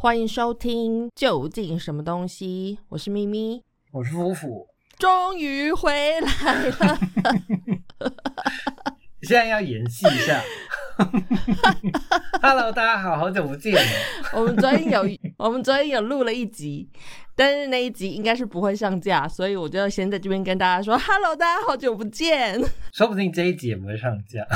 欢迎收听《究竟什么东西》，我是咪咪，我是夫妇，终于回来了。现在要演戏一下。Hello，大家好，好久不见了。我们昨天有，我们昨天有录了一集，但是那一集应该是不会上架，所以我就要先在这边跟大家说，Hello，大家好久不见。说不定这一集也不会上架。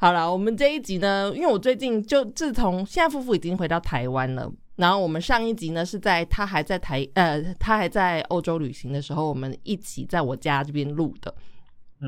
好了，我们这一集呢，因为我最近就自从现在夫妇已经回到台湾了，然后我们上一集呢是在他还在台呃他还在欧洲旅行的时候，我们一起在我家这边录的。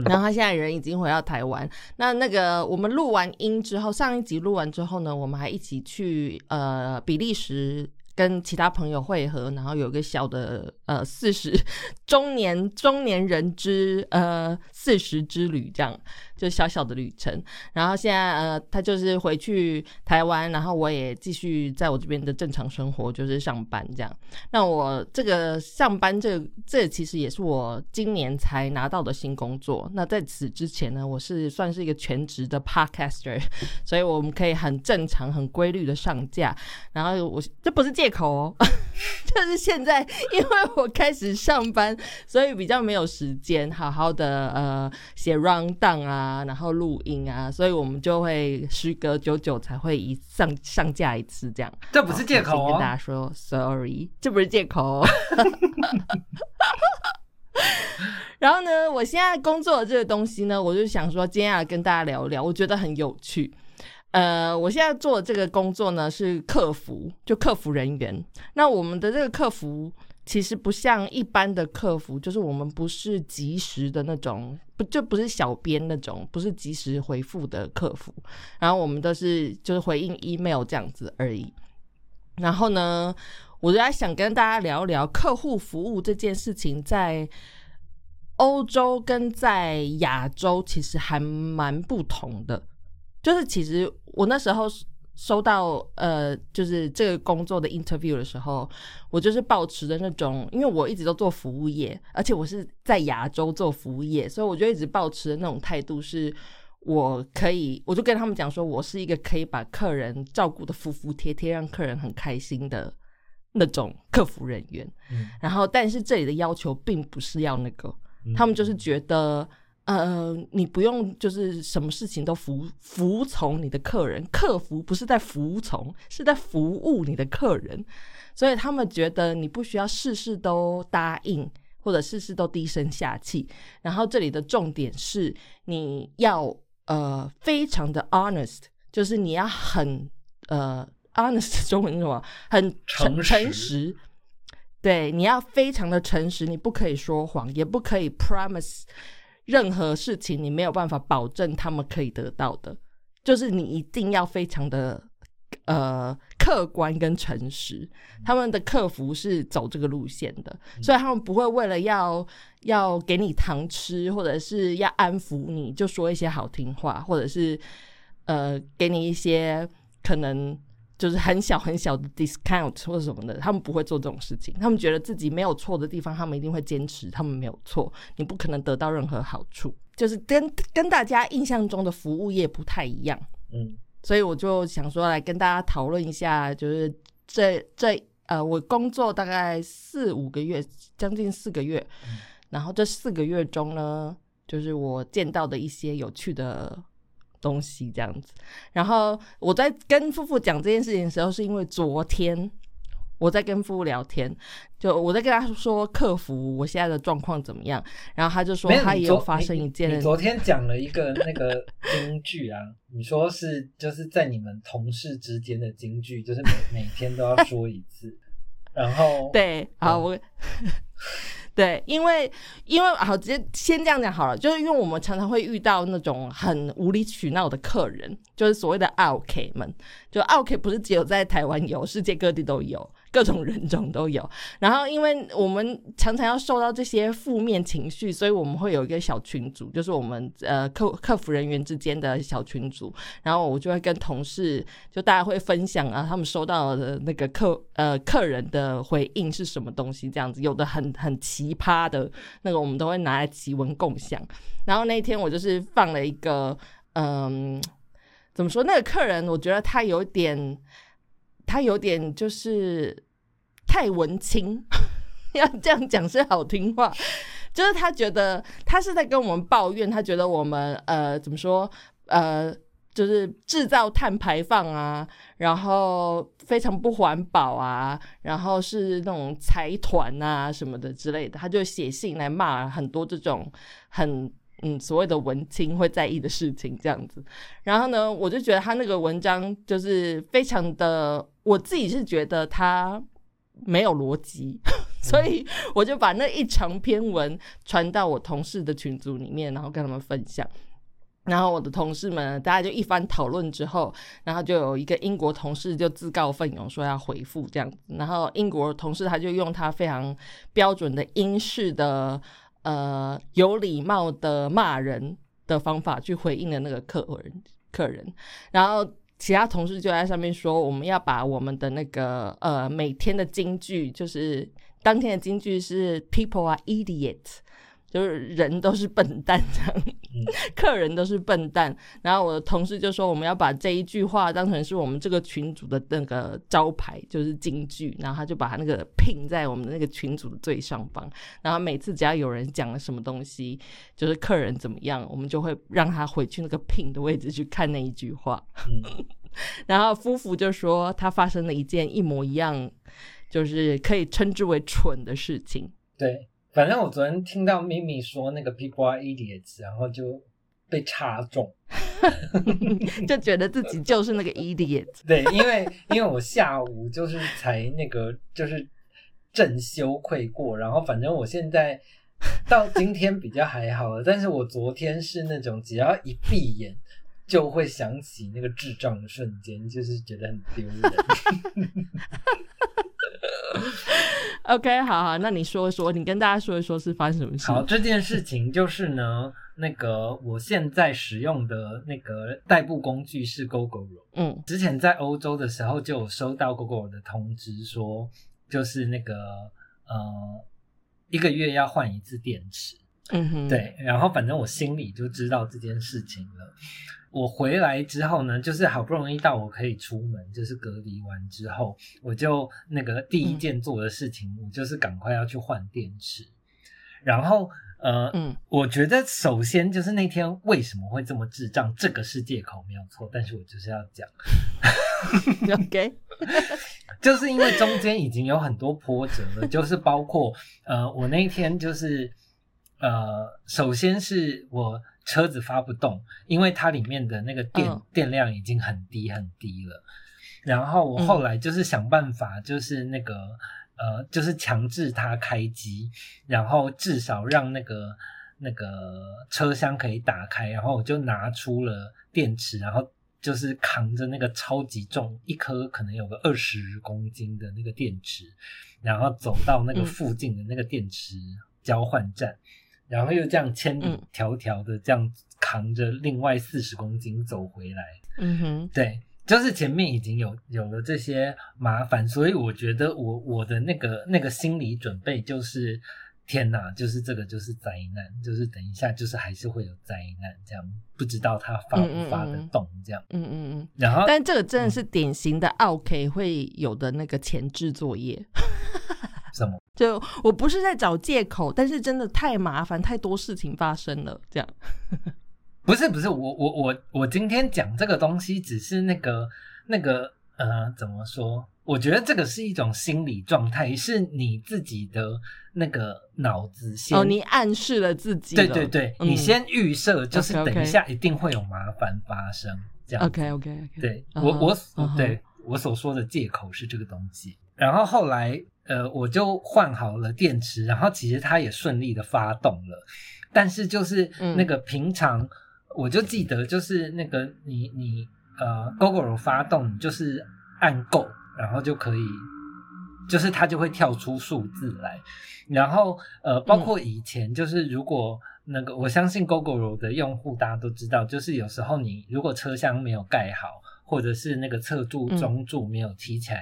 然后他现在人已经回到台湾，那那个我们录完音之后，上一集录完之后呢，我们还一起去呃比利时跟其他朋友会合，然后有一个小的呃四十 中年中年人之呃四十之旅这样。就小小的旅程，然后现在呃，他就是回去台湾，然后我也继续在我这边的正常生活，就是上班这样。那我这个上班，这这其实也是我今年才拿到的新工作。那在此之前呢，我是算是一个全职的 podcaster，所以我们可以很正常、很规律的上架。然后我这不是借口哦，就是现在因为我开始上班，所以比较没有时间好好的呃写 round down 啊。啊，然后录音啊，所以我们就会时隔久久才会一上上架一次，这样。这不是借口跟大家说，sorry，这不是借口。然后呢，我现在工作的这个东西呢，我就想说，今天要跟大家聊聊，我觉得很有趣。呃，我现在做的这个工作呢，是客服，就客服人员。那我们的这个客服。其实不像一般的客服，就是我们不是及时的那种，不就不是小编那种，不是及时回复的客服。然后我们都是就是回应 email 这样子而已。然后呢，我就在想跟大家聊聊客户服务这件事情，在欧洲跟在亚洲其实还蛮不同的。就是其实我那时候。收到呃，就是这个工作的 interview 的时候，我就是保持的那种，因为我一直都做服务业，而且我是在亚洲做服务业，所以我就一直保持的那种态度是，我可以，我就跟他们讲说，我是一个可以把客人照顾的服服帖帖，让客人很开心的那种客服人员。然后，但是这里的要求并不是要那个，他们就是觉得。呃，你不用就是什么事情都服服从你的客人，客服不是在服从，是在服务你的客人，所以他们觉得你不需要事事都答应，或者事事都低声下气。然后这里的重点是你要呃非常的 honest，就是你要很呃 honest 中文是什么？很诚诚实。对，你要非常的诚实，你不可以说谎，也不可以 promise。任何事情你没有办法保证他们可以得到的，就是你一定要非常的呃客观跟诚实。他们的客服是走这个路线的，所以他们不会为了要要给你糖吃，或者是要安抚你，就说一些好听话，或者是呃给你一些可能。就是很小很小的 discount 或者什么的，他们不会做这种事情。他们觉得自己没有错的地方，他们一定会坚持，他们没有错。你不可能得到任何好处，就是跟跟大家印象中的服务业不太一样。嗯，所以我就想说来跟大家讨论一下，就是这这呃，我工作大概四五个月，将近四个月，然后这四个月中呢，就是我见到的一些有趣的。东西这样子，然后我在跟夫妇讲这件事情的时候，是因为昨天我在跟夫妇聊天，就我在跟他说客服我现在的状况怎么样，然后他就说他也有发生一件。你昨天讲了一个那个京剧啊，你说是就是在你们同事之间的京剧，就是每每天都要说一次，然后 对，好我。对，因为因为好，直接先这样讲好了，就是因为我们常常会遇到那种很无理取闹的客人，就是所谓的 OK 们，就 OK 不是只有在台湾有，世界各地都有。各种人种都有，然后因为我们常常要受到这些负面情绪，所以我们会有一个小群组，就是我们呃客客服人员之间的小群组，然后我就会跟同事，就大家会分享啊，他们收到的那个客呃客人的回应是什么东西，这样子有的很很奇葩的那个，我们都会拿来奇闻共享。然后那天我就是放了一个嗯。怎么说？那个客人，我觉得他有点，他有点就是太文青，要这样讲是好听话，就是他觉得他是在跟我们抱怨，他觉得我们呃怎么说呃。就是制造碳排放啊，然后非常不环保啊，然后是那种财团啊什么的之类的，他就写信来骂很多这种很嗯所谓的文青会在意的事情这样子。然后呢，我就觉得他那个文章就是非常的，我自己是觉得他没有逻辑，所以我就把那一长篇文传到我同事的群组里面，然后跟他们分享。然后我的同事们，大家就一番讨论之后，然后就有一个英国同事就自告奋勇说要回复这样子。然后英国同事他就用他非常标准的英式的呃有礼貌的骂人的方法去回应的那个客人客人。然后其他同事就在上面说，我们要把我们的那个呃每天的金句，就是当天的金句是 “People are idiots”。就是人都是笨蛋这样，客人都是笨蛋。然后我的同事就说，我们要把这一句话当成是我们这个群组的那个招牌，就是金句。然后他就把他那个拼在我们的那个群组的最上方。然后每次只要有人讲了什么东西，就是客人怎么样，我们就会让他回去那个拼的位置去看那一句话。然后夫妇就说，他发生了一件一模一样，就是可以称之为蠢的事情。对。反正我昨天听到咪咪说那个 people are idiots，然后就被插中，就觉得自己就是那个 idiot。对，因为因为我下午就是才那个就是正羞愧过，然后反正我现在到今天比较还好了，但是我昨天是那种只要一闭眼就会想起那个智障的瞬间，就是觉得很丢人。OK，好好，那你说一说，你跟大家说一说是发生什么事？好，这件事情就是呢，那个我现在使用的那个代步工具是 GoGoRo。嗯，之前在欧洲的时候就有收到 GoGoRo 的通知，说就是那个呃一个月要换一次电池。嗯哼，对，然后反正我心里就知道这件事情了。我回来之后呢，就是好不容易到我可以出门，就是隔离完之后，我就那个第一件做的事情，我就是赶快要去换电池。然后，呃，嗯，我觉得首先就是那天为什么会这么智障，这个是借口没有错，但是我就是要讲，OK，就是因为中间已经有很多波折了，就是包括呃，我那天就是呃，首先是我。车子发不动，因为它里面的那个电电量已经很低很低了。然后我后来就是想办法，就是那个呃，就是强制它开机，然后至少让那个那个车厢可以打开。然后我就拿出了电池，然后就是扛着那个超级重，一颗可能有个二十公斤的那个电池，然后走到那个附近的那个电池交换站。然后又这样千里迢迢的这样扛着另外四十公斤走回来，嗯哼，对，就是前面已经有有了这些麻烦，所以我觉得我我的那个那个心理准备就是天哪，就是这个就是灾难，就是等一下就是还是会有灾难，这样不知道它发不发得动，这样，嗯嗯嗯，然后但这个真的是典型的 OK 会有的那个前置作业。就我不是在找借口，但是真的太麻烦，太多事情发生了。这样 不是不是，我我我我今天讲这个东西，只是那个那个呃，怎么说？我觉得这个是一种心理状态，是你自己的那个脑子先哦，你暗示了自己，对对对，你先预设，就是等一下一定会有麻烦发生。这样 OK OK OK，对我我对我所说的借口是这个东西，然后后来。呃，我就换好了电池，然后其实它也顺利的发动了，但是就是那个平常我就记得就是那个你你呃，GoGo 发动就是按够，然后就可以，就是它就会跳出数字来，然后呃，包括以前就是如果那个我相信 GoGo 的用户大家都知道，就是有时候你如果车厢没有盖好，或者是那个侧柱中柱没有提起来。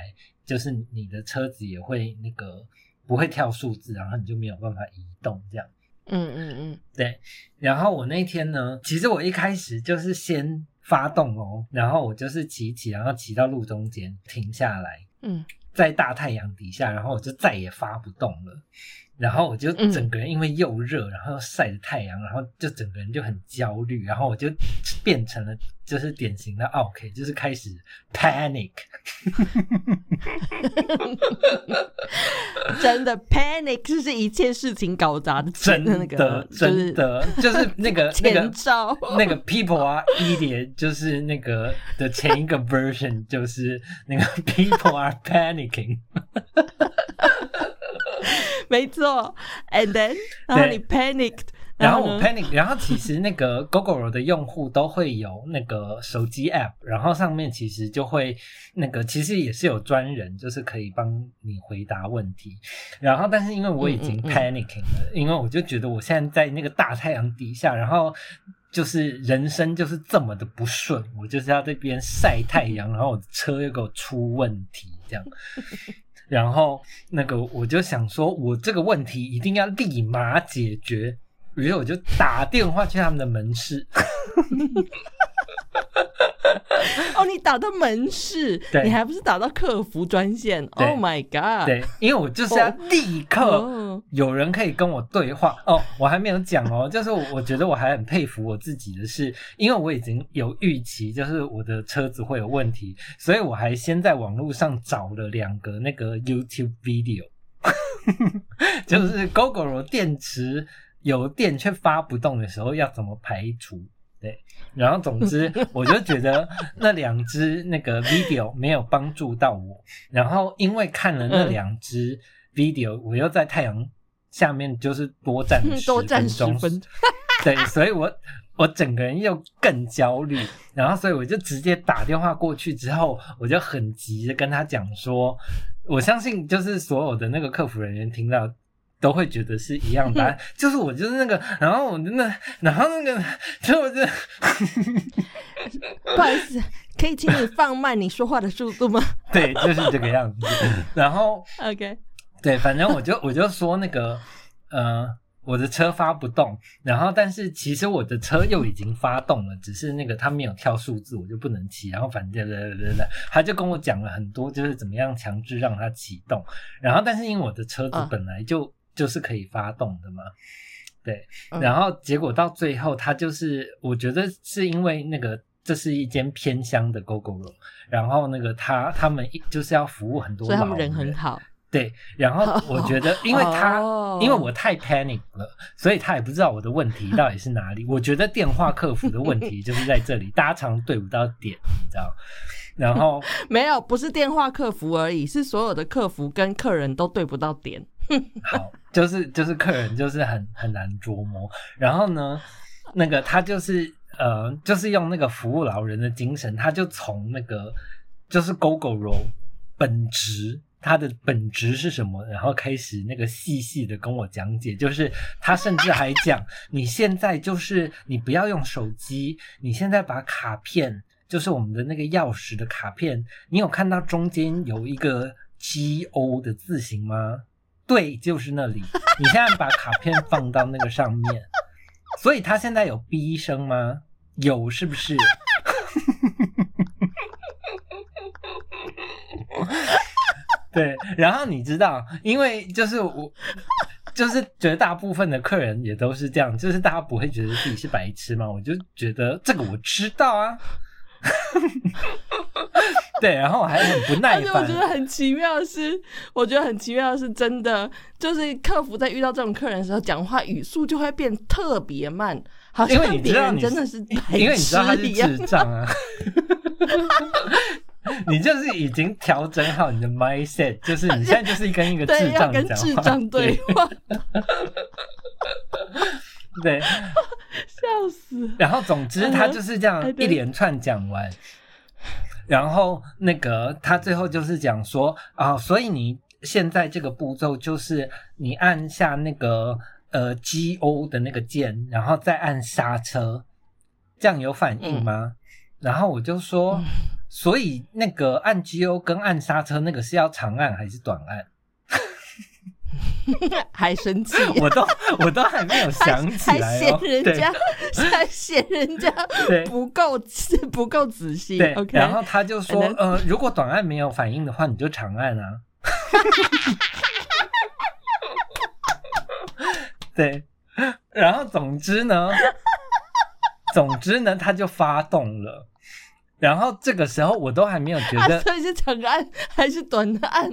就是你的车子也会那个不会跳数字，然后你就没有办法移动这样。嗯嗯嗯，对。然后我那天呢，其实我一开始就是先发动哦，然后我就是骑骑，然后骑到路中间停下来，嗯，在大太阳底下，然后我就再也发不动了。然后我就嗯整个人因为又热，然后又晒着太阳，然后就整个人就很焦虑，然后我就变成了就是典型的 OK，就是开始 panic。真的 panic 就是一切事情搞砸的真的那个的，就是真的，就是那个那前个兆。那个 people are 就是那个的前一个 version，就是那个 people are panicking。没错，and then 然后你 panicked，然后我呢 panic，然后其实那个 Google 的用户都会有那个手机 app，然后上面其实就会那个其实也是有专人，就是可以帮你回答问题。然后但是因为我已经嗯嗯嗯 panicking 了，因为我就觉得我现在在那个大太阳底下，然后就是人生就是这么的不顺，我就是要这边晒太阳，然后我的车又给我出问题这样。然后那个我就想说，我这个问题一定要立马解决，于是我就打电话去他们的门市，哦，你打到门市，对你还不是打到客服专线对？Oh my god！对，因为我就是要立刻哦有人可以跟我对话哦。我还没有讲哦，就是我我觉得我还很佩服我自己的是，因为我已经有预期，就是我的车子会有问题，所以我还先在网络上找了两个那个 YouTube video，就是 GoGo 电池有电却发不动的时候要怎么排除。对，然后总之 我就觉得那两支那个 video 没有帮助到我，然后因为看了那嗯两支 video，我又在太阳下面就是多站了 多站十分钟，分，对，所以我我整个人又更焦虑，然后所以我就直接打电话过去之后，我就很急的跟他讲说，我相信就是所有的那个客服人员听到。都会觉得是一样答案，就是我就是那个，然后我真的，然后那个，就我就 不好意思，可以请你放慢你说话的速度吗 对，就是这个样子。然后？OK，对，反正我就我就说那个，呃，我的车发不动，然后但是其实我的车又已经发动了，只是那个它没有跳数字，我就不能骑。然后反正对对对对，他就跟我讲了很多，就是怎么样强制让它启动。然后但是因为我的车子啊本来就、就是可以发动的嘛。对，嗯然后结果到最后，他就是我觉得是因为那个这是一间偏乡的 GoGo 然后那个他他们一就是要服务很多老所以他们人很好。对，然后我觉得，因为他，哦因为我太 panic 了，所以他也不知道我的问题到底是哪里。我觉得电话客服的问题 就是在这里，大家常对不到点，你知道？然后 没有，不是电话客服而已，是所有的客服跟客人都对不到点。好，就是就是客人就是很很难捉摸。然后呢，那个他就是呃，就是用那个服务老人的精神，他就从那个就是 GoGo 本质。它的本质是什么？然后开始那个细细的跟我讲解，就是他甚至还讲，你现在就是你不要用手机，你现在把卡片，就是我们的那个钥匙的卡片，你有看到中间有一个 G O 的字形吗？对，就是那里。你现在把卡片放到那个上面，所以他现在有逼声吗？有，是不是？对，然后你知道，因为就是我，就是绝大部分的客人也都是这样，就是大家不会觉得自己是白痴嘛，我就觉得这个我知道啊。对，然后我还很不耐烦而且我觉。得很奇妙的是，我觉得很奇妙的是，真的就是客服在遇到这种客人的时候，讲话语速就会变特别慢，好因为像别人你知道你真的是白因为你知道他是。智障啊，你就是已经调整好你的 mindset，就是你现在就是跟一个对，智障讲话，智障对话，对。笑死！然后总之他就是这样一连串讲完，然后那个他最后就是讲说啊、所以你现在这个步骤就是你按下那个呃 G O 的那个键，然后再按刹车，这样有反应吗？然后我就说，所以那个按 G O 跟按刹车那个是要长按还是短按？还生气，我都我都还没有想起来哦，嫌人家，还嫌人家不够不够仔细。对 OK，然后他就说呃，如果短按没有反应的话，你就长按啊。对，然后总之呢，总之呢，他就发动了。然后这个时候我都还没有觉 啊，得，所以是长按还是短按？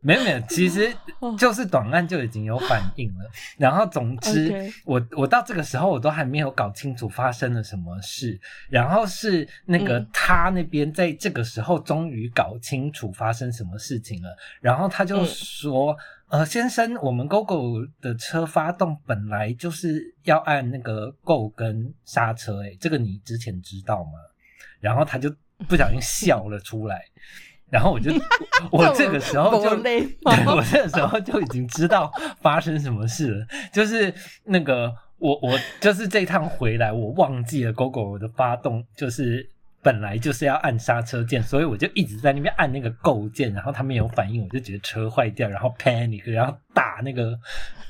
没有没有，其实 哦就是短按就已经有反应了。然后总之我我到这个时候我都还没有搞清楚发生了什么事。然后是那个嗯他那边在这个时候终于搞清楚发生什么事情了。然后他就嗯说：“呃，先生，我们 GoGo 的车发动本来就是要按那个 Go 跟刹车，诶，这个你之前知道吗？”然后他就不小心笑了出来。然后我就，我这个时候就对我这个时候就已经知道发生什么事了，就是那个我我就是这趟回来，我忘记了 GoGo 的发动，就是本来就是要按刹车键，所以我就一直在那边按那个 Go 键，然后他没有反应，我就觉得车坏掉，然后 panic，然后打那个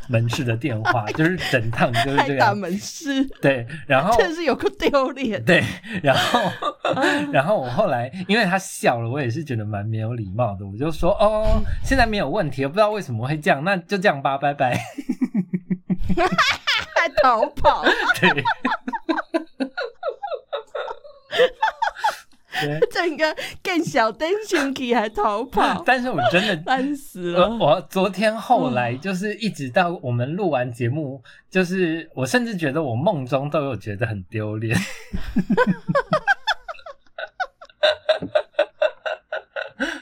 门市的电话，就是整趟就是这样，门市，对，然后真是有个丢脸。对，然后，然后我后来因为他笑了，我也是觉得蛮没有礼貌的，我就说哦，现在没有问题，我不知道为什么会这样，那就这样吧，拜拜。还 逃跑，对，对，整个更小灯熊体还逃跑，但是我真的。烦死我了。我昨天后来就是一直到我们录完节目，就是我甚至觉得我梦中都有觉得很丢脸。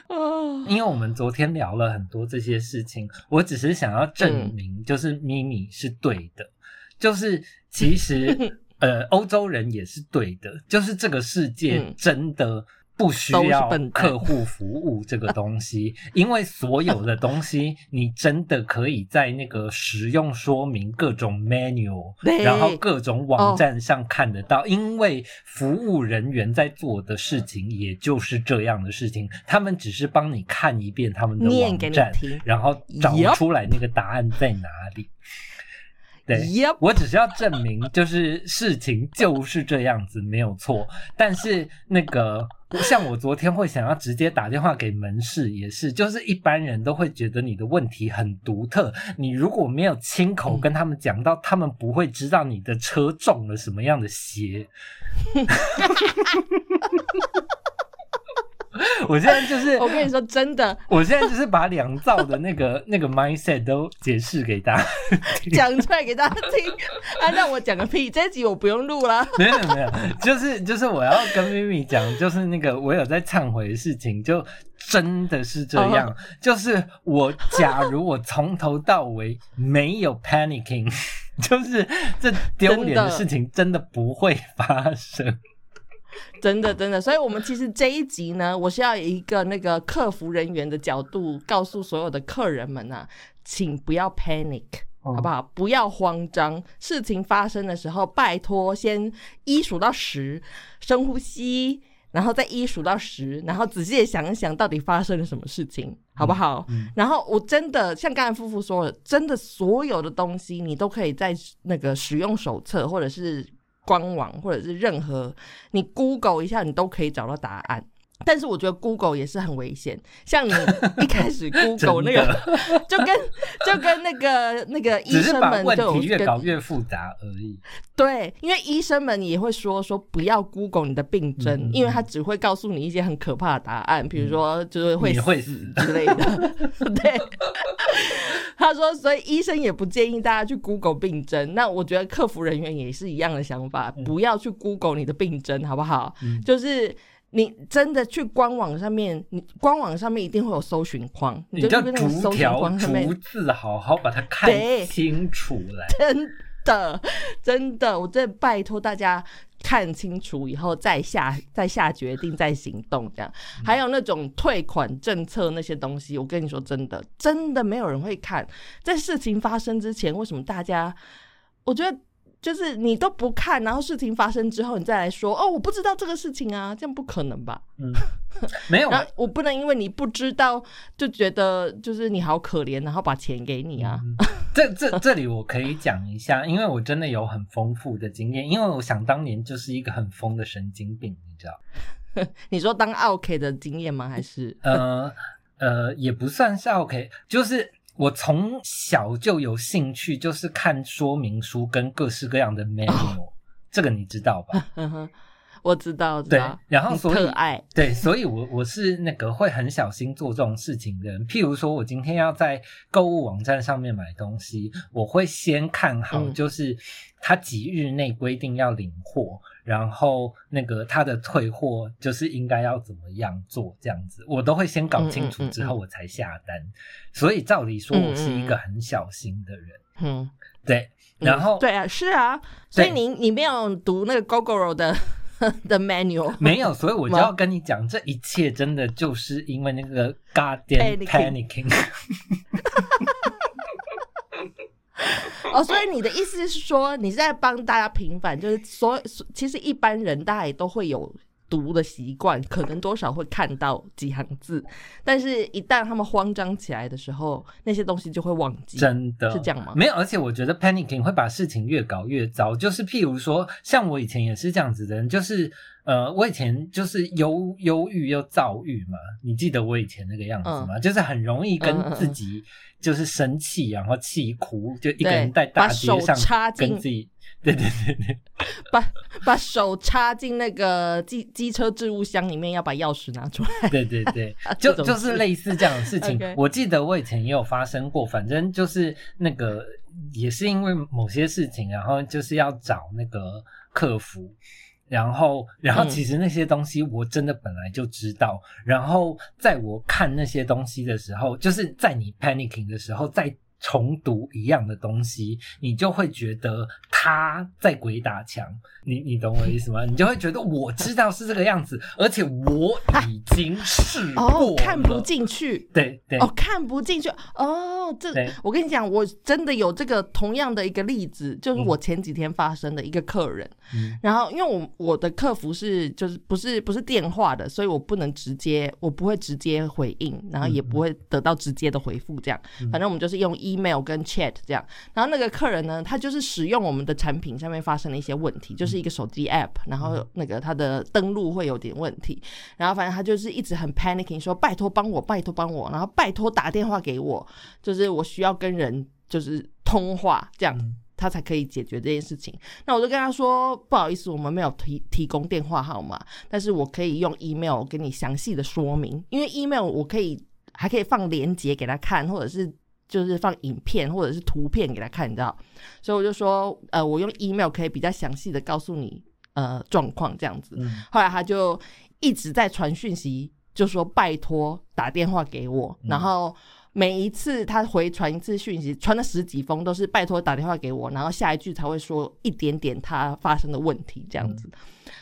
哦，因为我们昨天聊了很多这些事情，我只是想要证明，就是咪咪是对的，就是其实呃，欧洲人也是对的，就是这个世界嗯真的。不需要客户服务这个东西，因为所有的东西你真的可以在那个使用说明、各种 manual，然后各种网哦站上看得到。因为服务人员在做的事情也就是这样的事情，他们只是帮你看一遍他们的网站，然后找出来那个答案在哪里。对 Yep 我只是要证明，就是事情就是这样子，没有错。但是那个，像我昨天会想要直接打电话给门市，也是，就是一般人都会觉得你的问题很独特，你如果没有亲口跟他们讲到，他们不会知道你的车中了什么样的邪。我现在就是，我跟你说，真的我现在就是把两造的那个那个 mindset 都解释给大家。讲出来给大家听，啊，让我讲个屁！这集我不用录了。没有没有，就是就是我要跟咪咪讲，就是那个我有在忏悔的事情，就真的是这样。哦就是我假如我从头到尾没有 panicking，就是这丢脸的事情真的不会发生。真的真的，所以我们其实这一集呢，我是要以一个那个客服人员的角度，告诉所有的客人们啊，请不要 panic。哦好不好？不要慌张，事情发生的时候，拜托先一数到十，深呼吸，然后再一数到十，然后仔细的想一想，到底发生了什么事情，好不好？嗯然后我真的像刚才夫妇说的，真的所有的东西你都可以在那个使用手册或者是官网或者是任何你 Google 一下，你都可以找到答案。但是我觉得 Google 也是很危险，像你 一开始 Google 那个，就跟就跟那个那个医生们问题越就有跟搞越复杂而已。对，因为医生们也会说说不要 Google 你的病症，因为他只会告诉你一些很可怕的答案，比如说就是会会死死之类的。对，他说，所以医生也不建议大家去 Google 病症。那我觉得客服人员也是一样的想法，不要去 Google 你的病症，好不好？嗯就是。你真的去官网上面，你官网上面一定会有搜寻框，你就逐搜寻条框上面逐字好好把它看对清楚来。真的，真的，我真的拜托大家看清楚以后再下再下决定，再行动。这样，还有那种退款政策那些东西，我跟你说，真的，真的没有人会看。在事情发生之前，为什么大家？我觉得。就是你都不看，然后事情发生之后，你再来说哦，我不知道这个事情啊，这样不可能吧？嗯，没有然后我不能因为你不知道就觉得就是你好可怜，然后把钱给你啊。嗯这这这里我可以讲一下，因为我真的有很丰富的经验，因为我想当年就是一个很疯的神经病，你知道？你说当 OK 的经验吗？还是呃呃，也不算是 OK，就是我从小就有兴趣，就是看说明书跟各式各样的 manual，、这个你知道吧？嗯哼，我知道，对然后所以对，所以我我是那个会很小心做这种事情的人。譬如说，我今天要在购物网站上面买东西，我会先看好，嗯就是它几日内规定要领货，然后那个他的退货就是应该要怎么样做，这样子我都会先搞清楚之后我才下单。所以照理说，我是一个很小心的人。嗯，对，然后、嗯对啊，是啊，所以你你没有读那个 GoGoRo 的的 manual，没有，所以我就要跟你讲，这一切真的就是因为那个 goddamn Panicking panicking。哦，所以你的意思是说，你是在帮大家平反，就是 所所其实一般人大家也都会有读的习惯，可能多少会看到几行字，但是一旦他们慌张起来的时候，那些东西就会忘记。真的是这样吗没有，而且我觉得 panicking 会把事情越搞越糟。就是譬如说，像我以前也是这样子的人，就是呃，我以前就是忧忧郁又躁郁嘛。你记得我以前那个样子吗？就是很容易跟嗯自己就是生气，然后气哭，就一个人在大街上插进跟自己。对对对对，把把手插进那个机机车置物箱里面，要把钥匙拿出来。对对对，就就是事类似这样的事情。我记得我以前也有发生过，反正就是那个也是因为某些事情，然后就是要找那个客服。然后，然后嗯其实那些东西我真的本来就知道。然后在我看那些东西的时候，就是在你 panicking 的时候，再重读一样的东西，你就会觉得他在鬼打墙。你你懂我意思吗？你就会觉得我知道是这个样子，而且我已经试过哦了，，看不进去。对对，哦，看不进去。哦，这我跟你讲，我真的有这个同样的一个例子，就是嗯。我前几天发生的一个客人，嗯。然后因为我我的客服是就是不是不是电话的，所以我不能直接，我不会直接回应，然后也不会得到直接的回复，这样，嗯。反正我们就是用 email 跟 chat 这样。然后那个客人呢，他就是使用我们的产品上面发生了一些问题，就是一个手机 app，然后那个他的登录会有点问题，然后反正他就是一直很 panicking，说拜托帮我，拜托帮我，然后拜托打电话给我，就是我需要跟人就是通话这样。嗯他才可以解决这件事情。那我就跟他说，不好意思，我们没有提提供电话号码，但是我可以用 email 给你详细的说明，因为 email 我可以还可以放链接给他看，或者是就是放影片或者是图片给他看，你知道？所以我就说，呃，我用 email 可以比较详细的告诉你呃状况这样子。嗯后来他就一直在传讯息，就说拜托打电话给我，嗯然后。每一次他回传一次讯息，传了十几封都是拜托打电话给我，然后下一句才会说一点点他发生的问题这样子。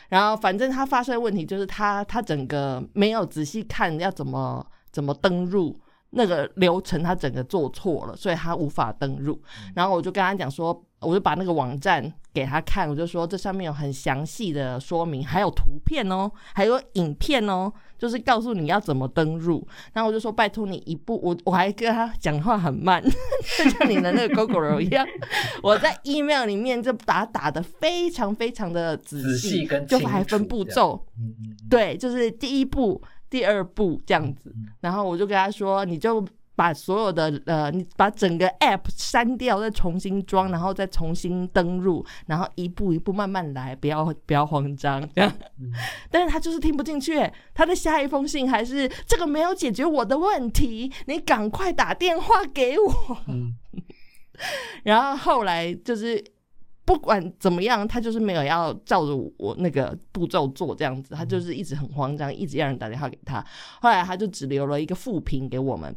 然后反正他发生的问题就是他他整个没有仔细看要怎么怎么登入那个流程，他整个做错了，所以他无法登入。然后我就跟他讲说，我就把那个网站给他看，我就说这上面有很详细的说明，还有图片哦，还有影片哦，就是告诉你要怎么登入。然后我就说拜托你一步，我我还跟他讲话很慢，就像你的那个 GoGo 一样，我在 email 里面就把它打的非常非常的仔仔细跟就还分步骤，嗯嗯嗯对，就是第一步、第二步这样子。嗯然后我就跟他说，你就把所有的呃，你把整个 app 删掉，再重新装，然后再重新登录，然后一步一步慢慢来，不要不要慌张这样。嗯 但是他就是听不进去，他的下一封信还是这个没有解决我的问题，你赶快打电话给我。嗯 然后后来就是不管怎么样，他就是没有要照着我那个步骤做这样子，他就是一直很慌张，一直要人打电话给他。后来他就只留了一个负评给我们，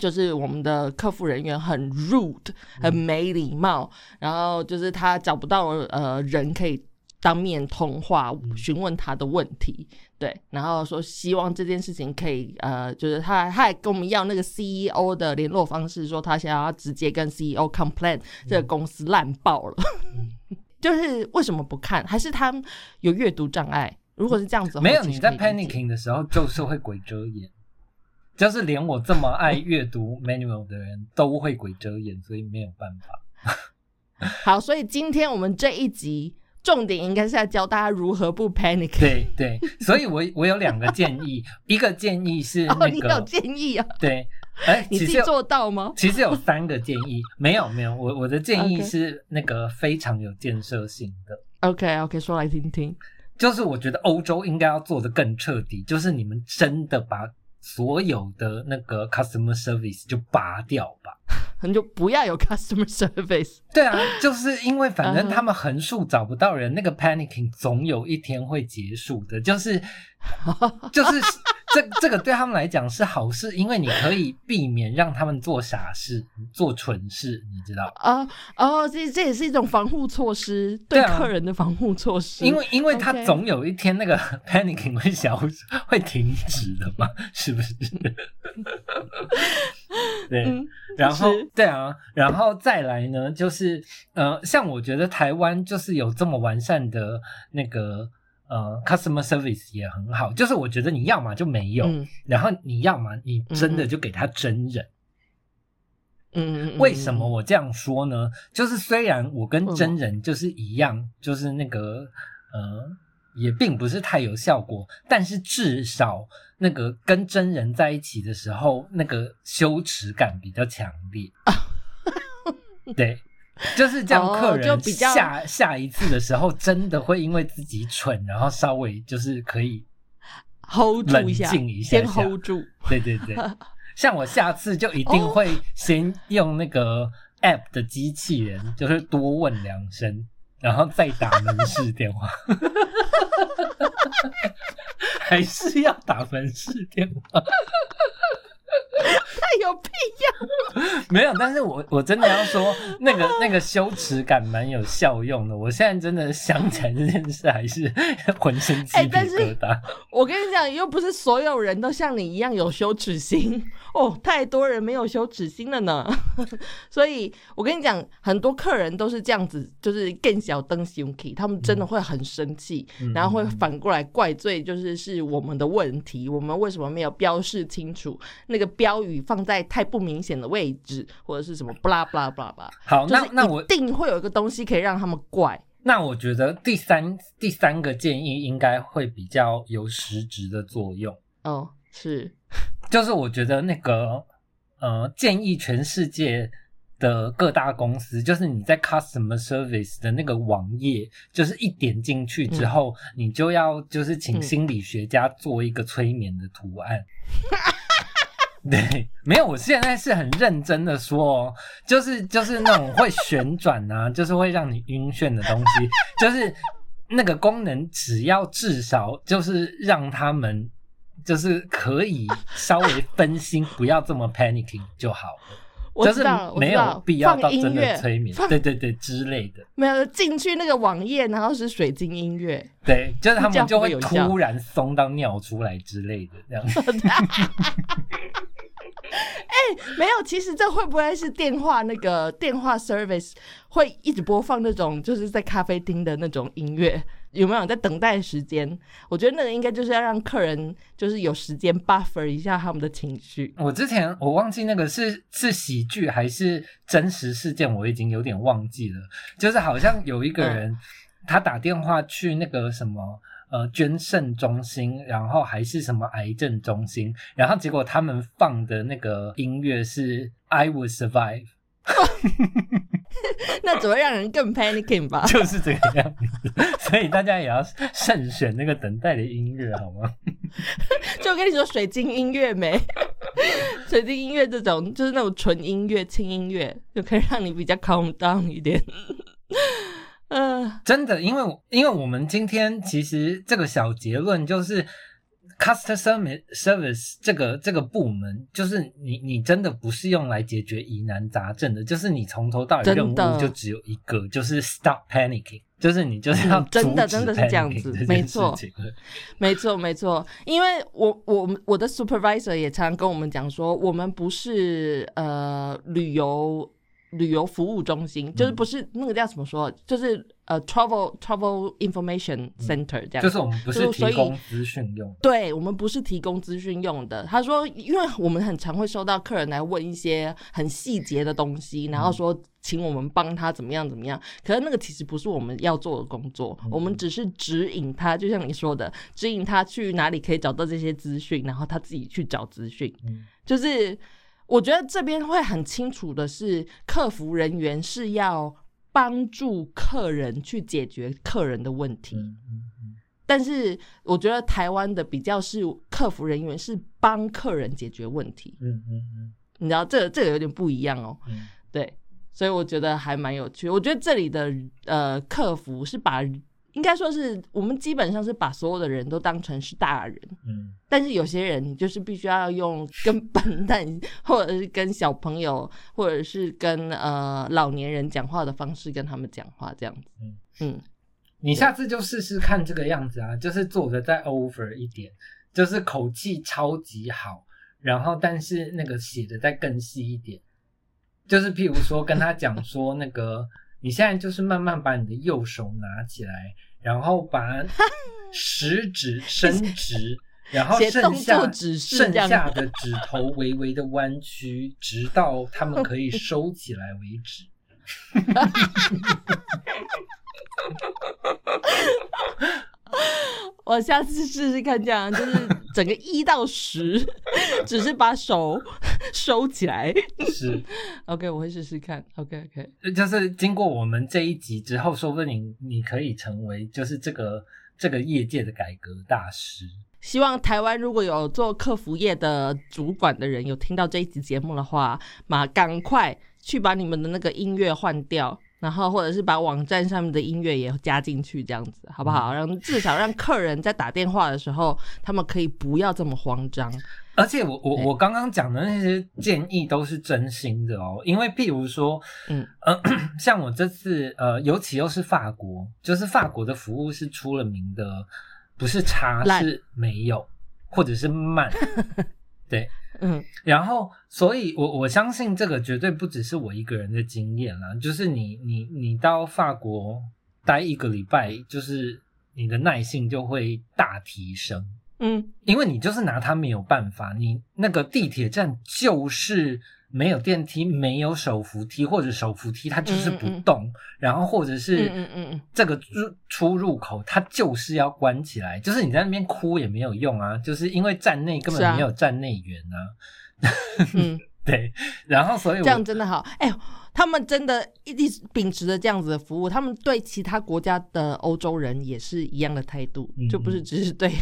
就是我们的客服人员很 rude，很没礼貌，然后就是他找不到呃人可以当面通话询问他的问题，对，然后说希望这件事情可以呃，就是他他还跟我们要那个 CEO 的联络方式，说他想要直接跟 CEO complain 这个公司烂爆了，就是为什么不看？还是他有阅读障碍？如果是这样子没有你在 panicking 的时候，就是会鬼遮眼，就是连我这么爱阅读 manual 的人都会鬼遮眼，所以没有办法。好，所以今天我们这一集重点应该是要教大家如何不 panic。对对，所以我 我有两个建议，一个建议是哦，那你有个建议啊？对，哎，你自己做到吗？其实有三个建议，没有没有，我我的建议是那个非常有建设性的。OK OK，说来听听。就是我觉得欧洲应该要做的更彻底，就是你们真的把所有的那个 customer service 就拔掉吧。你就不要有 customer service。对啊，就是因为反正他们横竖找不到人，那个 panicking 总有一天会结束的。就是 就是这这个对他们来讲是好事，因为你可以避免让他们做傻事、做蠢事，你知道。啊哦，这这也是一种防护措施，对客人的防护措施。因为因为他总有一天那个 panicking 会消会停止的嘛，是不是？对，嗯然后对啊，然后再来呢，就是呃，像我觉得台湾就是有这么完善的那个呃 customer service 也很好，就是我觉得你要么就没有，嗯然后你要么你真的嗯嗯就给他真人。嗯嗯，为什么我这样说呢？就是虽然我跟真人就是一样，就是那个呃，也并不是太有效果，但是至少那个跟真人在一起的时候，那个羞耻感比较强烈。对，就是这样，哦客人就比较下下一次的时候，真的会因为自己蠢，然后稍微就是可以 hold 住一下，冷静一下先 hold 住。对对对，像我下次就一定哦会先用那个 app 的机器人，就是多问两声，然后再打门市电话。还是要打门市电话？太 有必要。没有，但是我我真的要说，那个 那个羞耻感蛮有效用的。我现在真的想起来这件事，还是浑身鸡皮哎但是疙瘩。我跟你讲，又不是所有人都像你一样有羞耻心哦，太多人没有羞耻心了呢。所以我跟你讲，很多客人都是这样子，就是更小灯熊 key，他们真的会很生气，嗯然后会反过来怪罪，就是是我们的问题，我们为什么没有标示清楚那个标语放在太不明显的位置，或者是什么 blah blah blah blah，好，那那我一定会有一个东西可以让他们怪。那我觉得第三第三个建议应该会比较有实质的作用，哦，是，就是我觉得那个呃，建议全世界的各大公司，就是你在 customer service 的那个网页，就是一点进去之后，你就要就是请嗯心理学家做一个催眠的图案。对，没有，我现在是很认真的说哦，就是就是那种会旋转啊，就是会让你晕眩的东西，就是那个功能，只要至少就是让他们就是可以稍微分心，不要这么 panicking 就好了。就是我知道，我没有知道必要到放音真的乐催眠，放对对对之类的，没有进去那个网页，然后是水晶音乐，对，就是他们就会突然松到尿出来之类的这样。没有。其实这会不会是电话那个电话 service 会一直播放那种就是在咖啡厅的那种音乐？有没有在等待时间？我觉得那个应该就是要让客人就是有时间 buffer 一下他们的情绪。我之前我忘记那个是是喜剧还是真实事件，我已经有点忘记了。就是好像有一个人，他打电话去那个什么呃捐肾中心，然后还是什么癌症中心，然后结果他们放的那个音乐是 I Will Survive，那只会让人更 panicking 吧？就是这个样子。所以大家也要慎选那个等待的音乐，好吗？就跟你说水晶音乐没，水晶音乐这种就是那种纯音乐、轻音乐，就可以让你比较 calm down 一点。嗯、真的，因为因为我们今天其实这个小结论就是，customer service 这个这个部门，就是你你真的不是用来解决疑难杂症的，就是你从头到尾任务就只有一个，就是 stop panicking，就是你就是要嗯真的真的是这样子没错。没错，没错，因为我我们我的 supervisor 也常常跟我们讲说，我们不是呃旅游旅游服务中心，就是不是那个叫怎么说，就是呃 travel travel information center 这样，就是我们不是提供资讯用，对我们不是提供资讯用的。他说，因为我们很常会收到客人来问一些很细节的东西，然后说请我们帮他怎么样怎么样，可是那个其实不是我们要做的工作，我们只是指引他，就像你说的，指引他去哪里可以找到这些资讯，然后他自己去找资讯，就是。我觉得这边会很清楚的是，客服人员是要帮助客人去解决客人的问题。嗯嗯嗯。但是我觉得台湾的比较是客服人员是帮客人解决问题。嗯嗯嗯。你知道这这个有点不一样哦。嗯。对，所以我觉得还蛮有趣。我觉得这里的呃客服是把。应该说是我们基本上是把所有的人都当成是大人，嗯，但是有些人你就是必须要用 跟笨蛋或者是跟小朋友或者是跟呃老年人讲话的方式跟他们讲话这样子，嗯。嗯，你下次就试试看这个样子啊，就是做的再 over 一点，就是口气超级好，然后但是那个写的再更细一点，就是譬如说跟他讲说那个你现在就是慢慢把你的右手拿起来。然后把 食指伸直，然后剩下剩下的指头微微的弯曲，直到他们可以收起来为止。我下次试试看，这样就是整个一到十，只是把手收起来。是，OK，我会试试看。OK，OK，就是经过我们这一集之后，说不定你你可以成为就是这个这个业界的改革大师。希望台湾如果有做客服业的主管的人有听到这一集节目的话，马赶快去把你们的那个音乐换掉。然后，或者是把网站上面的音乐也加进去，这样子好不好？让至少让客人在打电话的时候，他们可以不要这么慌张。而且，我我我刚刚讲的那些建议都是真心的哦。因为，譬如说，嗯呃，像我这次呃，尤其又是法国，就是法国的服务是出了名的，不是差是没有，或者是慢，对。嗯，然后，所以，我我相信这个绝对不只是我一个人的经验啦，就是你你你到法国待一个礼拜，就是你的耐性就会大提升，嗯，因为你就是拿它没有办法，你那个地铁站就是。没有电梯，没有手扶梯，或者手扶梯它就是不动，然后或者是这个出出入口它就是要关起来，就是你在那边哭也没有用啊，就是因为站内根本没有站内员啊。嗯，对，然后所以这样真的好，哎，他们真的一直秉持着这样子的服务，他们对其他国家的欧洲人也是一样的态度，就不是只是对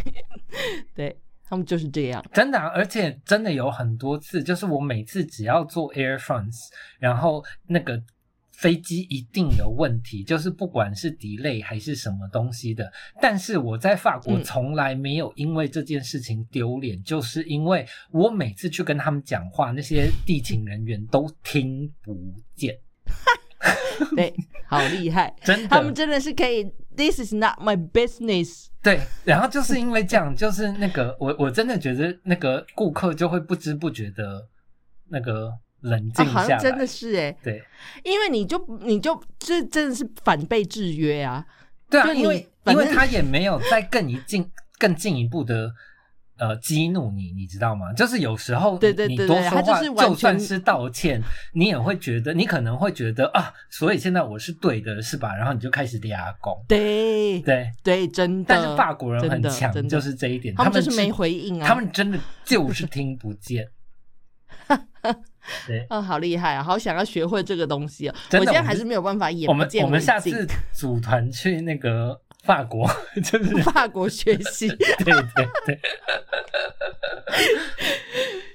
对。他们就是这样，真的，而且真的有很多次，就是我每次只要坐 Air France，然后那个飞机一定有问题，就是不管是 delay 还是什么东西的，但是我在法国从来没有因为这件事情丢脸，就是因为我每次去跟他们讲话，那些地勤人员都听不见。对，好厉害，真的，他们真的是可以。This is not my business。对，然后就是因为这样，就是那个我我真的觉得那个顾客就会不知不觉的，那个冷静下来，真的是哎，对，因为你就你就这真的是反被制约啊，对啊，因为因为他也没有再更一进更进一步的。呃，激怒你，你知道吗？就是有时候你多说话，就算是道歉，你也会觉得，你可能会觉得啊，所以现在我是对的，是吧？然后你就开始压攻。对对对，真的。但是法国人很强，就是这一点，他们就是没回应啊，他们真的就是听不见。对，嗯，好厉害啊，好想要学会这个东西啊！我现在还是没有办法演。我们我们下次 组团去那个。法国 就是法国学习，对对对，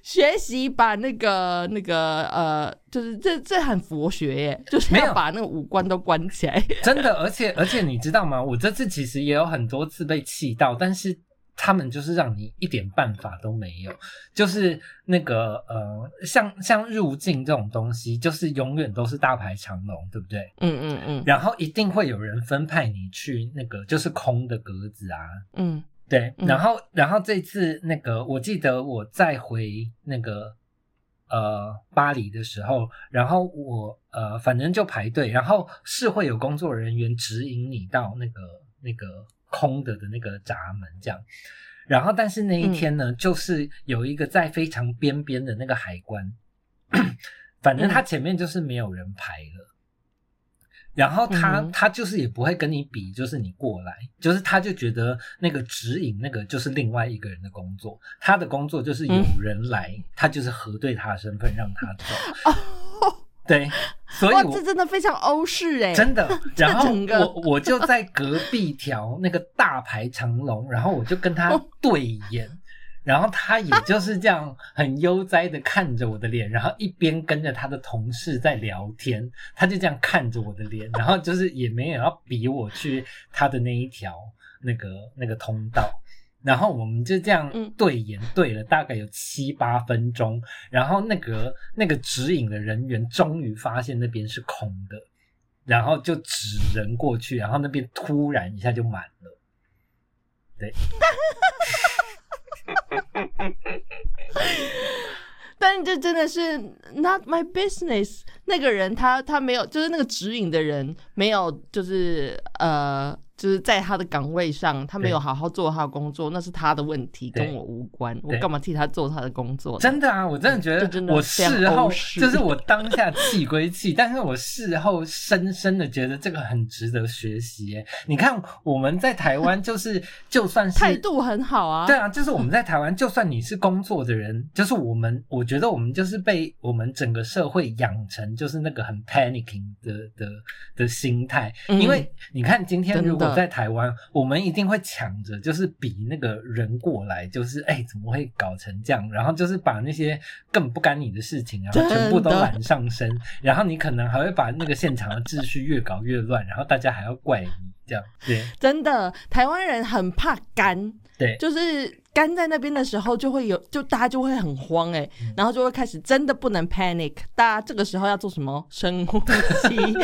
学习把那个那个呃，就是这这很佛学耶，就是要把那个五官都关起来。真的，而且而且你知道吗？我这次其实也有很多次被气到，但是。他们就是让你一点办法都没有，就是那个呃，像像入境这种东西，就是永远都是大排长龙，对不对？嗯嗯嗯。然后一定会有人分派你去那个就是空的格子啊。嗯，对。然后然后这次那个，我记得我再回那个呃巴黎的时候，然后我呃反正就排队，然后是会有工作人员指引你到那个那个空的的那个闸门这样。然后，但是那一天呢，就是有一个在非常边边的那个海关，反正他前面就是没有人排了。然后他他就是也不会跟你比，就是你过来，就是他就觉得那个指引那个就是另外一个人的工作，他的工作就是有人来，他就是核对他的身份让他走。对，所以哇这真的非常欧式哎，真的。然后我我就在隔壁条那个大排长龙，然后我就跟他对眼。然后他也就是这样很悠哉的看着我的脸，然后一边跟着他的同事在聊天，他就这样看着我的脸，然后就是也没有要比我去他的那一条那个那个通道，然后我们就这样对眼对了大概有七八分钟，然后那个那个指引的人员终于发现那边是空的，然后就指人过去，然后那边突然一下就满了，对。但这真的是 not my business。那个人他他没有，就是那个指引的人没有，就是呃。就是在他的岗位上，他没有好好做他的工作，那是他的问题，跟我无关。我干嘛替他做他的工作？真的啊，我真的觉得，我事后就是我当下气归气，但是我事后深深的觉得这个很值得学习。你看我们在台湾，就是 就算是态度很好啊，对啊，就是我们在台湾，就算你是工作的人，就是我们，我觉得我们就是被我们整个社会养成就是那个很 panicking 的的的心态，因为你看今天如果。在台湾，我们一定会抢着，就是比那个人过来，就是哎，怎么会搞成这样？然后就是把那些更不干你的事情，然后全部都揽上身，然后你可能还会把那个现场的秩序越搞越乱，然后大家还要怪你这样。对，真的，台湾人很怕干，对，就是干在那边的时候，就会有，就大家就会很慌哎，然后就会开始真的不能 panic，大家这个时候要做什么？深呼吸。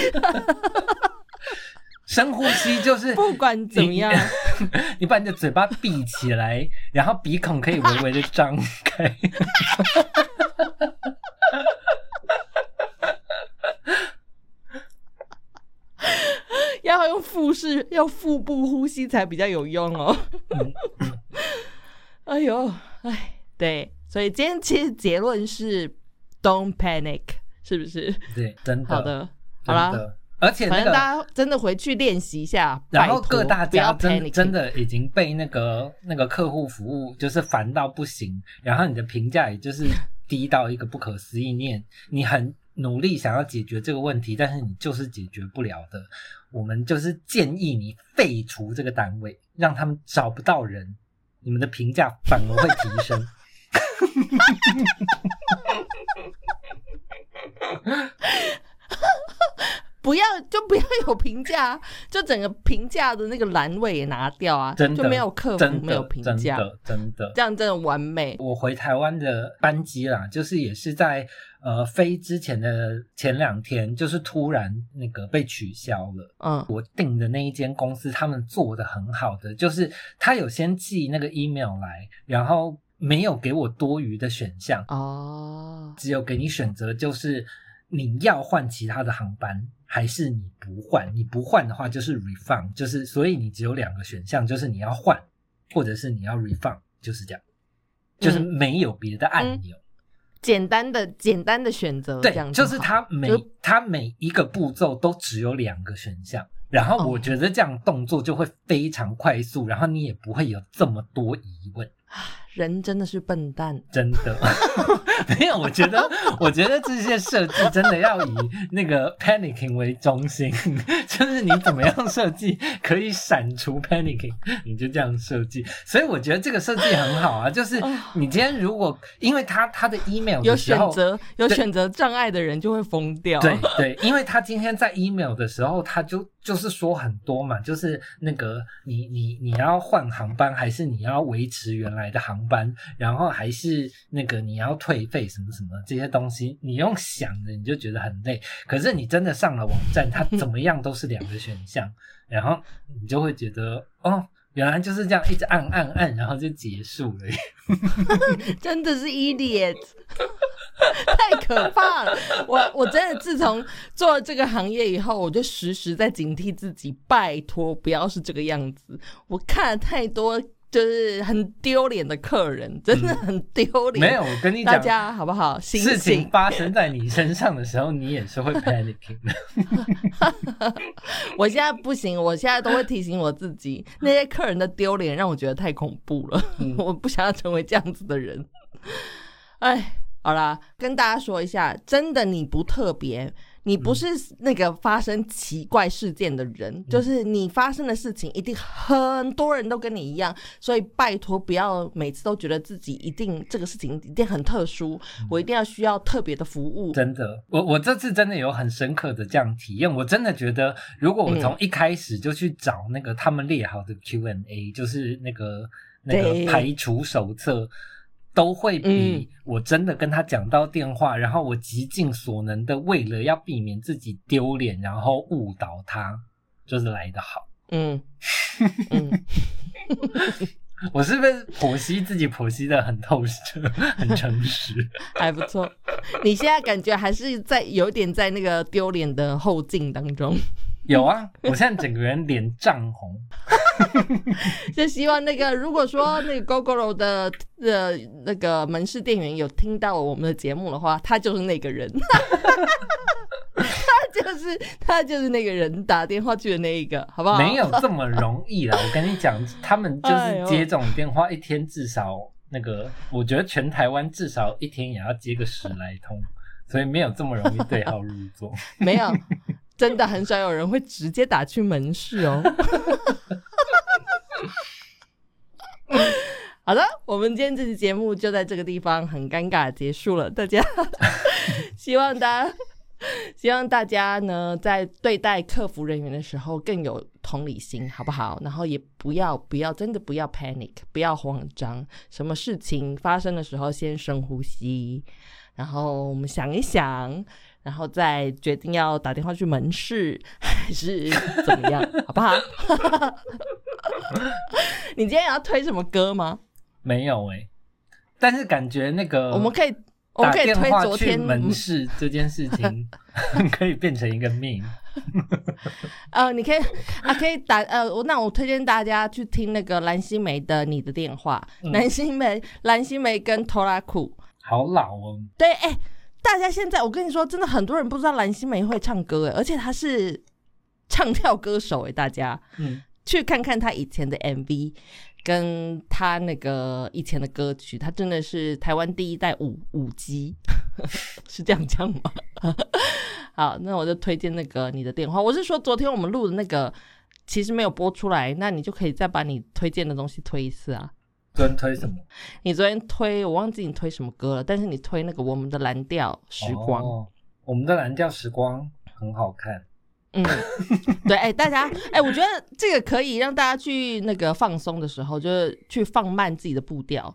深呼吸就是不管怎么样，你把你的嘴巴闭起来，然后鼻孔可以微微的张开，要用腹式，要腹部呼吸才比较有用哦。哎呦，哎，对，所以今天其实结论是 don't panic，是不是？对，真的。好的，好了。而且，反正大家真的回去练习一下。然后各大家真真的已经被那个那个客户服务就是烦到不行，然后你的评价也就是低到一个不可思议。念你很努力想要解决这个问题，但是你就是解决不了的。我们就是建议你废除这个单位，让他们找不到人，你们的评价反而会提升。不要就不要有评价，就整个评价的那个栏位也拿掉啊，真就没有客服，没有评价，真的，这样真的完美。我回台湾的班机啦，就是也是在呃飞之前的前两天，就是突然那个被取消了。嗯，我订的那一间公司，他们做的很好的，就是他有先寄那个 email 来，然后没有给我多余的选项哦，只有给你选择，就是你要换其他的航班。还是你不换？你不换的话就是 refund，就是所以你只有两个选项，就是你要换，或者是你要 refund，就是这样，就是没有别的按钮，简单的简单的选择，对，就是它每它每一个步骤都只有两个选项，然后我觉得这样动作就会非常快速，然后你也不会有这么多疑问。人真的是笨蛋，真的 没有。我觉得，我觉得这些设计真的要以那个 panicking 为中心，就是你怎么样设计可以闪除 panicking，你就这样设计。所以我觉得这个设计很好啊，就是你今天如果因为他他的 email 有选择有选择障碍的人就会疯掉。对对，因为他今天在 email 的时候他就。就是说很多嘛，就是那个你你你要换航班，还是你要维持原来的航班，然后还是那个你要退费什么什么这些东西，你用想的你就觉得很累。可是你真的上了网站，它怎么样都是两个选项，然后你就会觉得哦，原来就是这样一直按按按，然后就结束了。真的是 idiot，太可怕了！我我真的自从做了这个行业以后，我就时时在警惕自己，拜托不要是这个样子。我看了太多就是很丢脸的客人，真的很丢脸。没有，我跟你大，家好不好？醒事情醒！发生在你身上的时候，你也是会 panicking 的。我现在不行，我现在都会提醒我自己，那些客人的丢脸让我觉得太恐怖了，嗯我不想要成为这样子的人。哎，好啦，跟大家说一下，真的你不特别，你不是那个发生奇怪事件的人，就是你发生的事情一定很多人都跟你一样，所以拜托不要每次都觉得自己一定这个事情一定很特殊，我一定要需要特别的服务。真的，我我这次真的有很深刻的这样体验。我真的觉得，如果我从一开始就去找那个他们列好的 Q&A，就是那个那个排除手册，都会比我真的跟他讲到电话，然后我极尽所能的为了要避免自己丢脸，然后误导他，就是来的好。嗯嗯。我是不是剖析自己剖析的很透彻、很诚实？还不错。你现在感觉还是在有点在那个丢脸的后劲当中，有啊，我现在整个人脸涨红。就希望那个如果说那个 GoGo 的的那个门市店员有听到我们的节目的话，他就是那个人。他就是他就是那个人打电话去的那一个，好不好？没有这么容易啦！我跟你讲，他们就是接这种电话，一天至少那个，我觉得全台湾至少一天也要接个十来通，所以没有这么容易对号入座。没有，真的很少有人会直接打去门市哦。好的，我们今天这期节目就在这个地方很尴尬结束了。大家 希望大家希望大家呢在对待客服人员的时候更有同理心，好不好？然后也不要不要真的不要 panic，不要慌张。什么事情发生的时候，先深呼吸，然后我们想一想，然后再决定要打电话去门市还是怎么样，好不好？你今天也要推什么歌吗？没有哎、但是感觉那个我们可以，我们打可以推昨天门市这件事情，可以变成一个命。呃，你可以啊，可以打呃，我那我推荐大家去听那个蓝心湄的《你的电话》嗯蓝心湄、蓝心湄跟托拉库。好老哦，对，哎、大家现在我跟你说，真的很多人不知道蓝心湄会唱歌，哎，而且她是唱跳歌手，哎，大家嗯，去看看他以前的 MV，跟他那个以前的歌曲，他真的是台湾第一代舞舞姬，是这样讲吗？好，那我就推荐那个你的电话。我是说，昨天我们录的那个其实没有播出来，那你就可以再把你推荐的东西推一次啊。昨天推什么？你昨天推，我忘记你推什么歌了，但是你推那个我们的蓝调时光，哦我们的蓝调时光很好看。嗯，对，哎、大家，哎、我觉得这个可以让大家去那个放松的时候，就是去放慢自己的步调，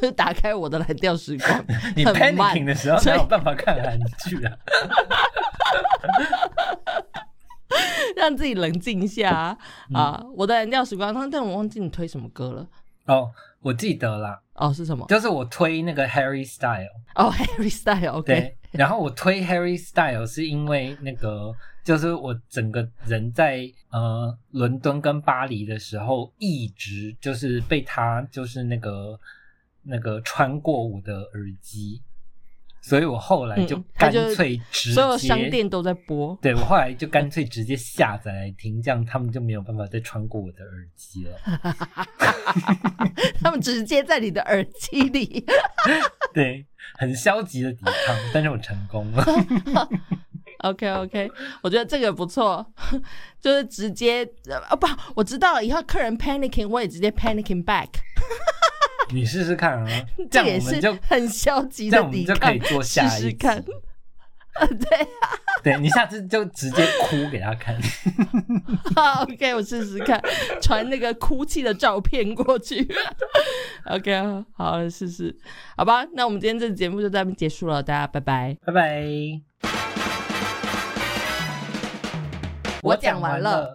就 打开我的蓝调时光，你很慢 panicking 的时候没有办法看韩剧啊？让自己冷静一下啊。嗯啊我的蓝调时光，但但我忘记你推什么歌了。哦，我记得啦，哦，是什么？就是我推那个 Harry Style，哦，Harry Style，OK，、对，然后我推 Harry Style 是因为那个，就是我整个人在呃伦敦跟巴黎的时候，一直就是被他就是那个那个穿过我的耳机，所以我后来就干脆直接、所有商店都在播。对我后来就干脆直接下载来听，这样他们就没有办法再穿过我的耳机了。他们直接在你的耳机里。对，很消极的抵抗，但是我成功了。OK OK，我觉得这个不错，就是直接哦不，我知道了，以后客人 panicking，我也直接 panicking back，你试试看啊，这样我们就很消极这样我们就可以，做下一集。试试看。呃，对对你下次就直接哭给他看。好，OK，我试试看，传那个哭泣的照片过去。OK，好，试试，好吧，那我们今天这个节目就到这边结束了，大家拜拜。拜拜。我讲完了。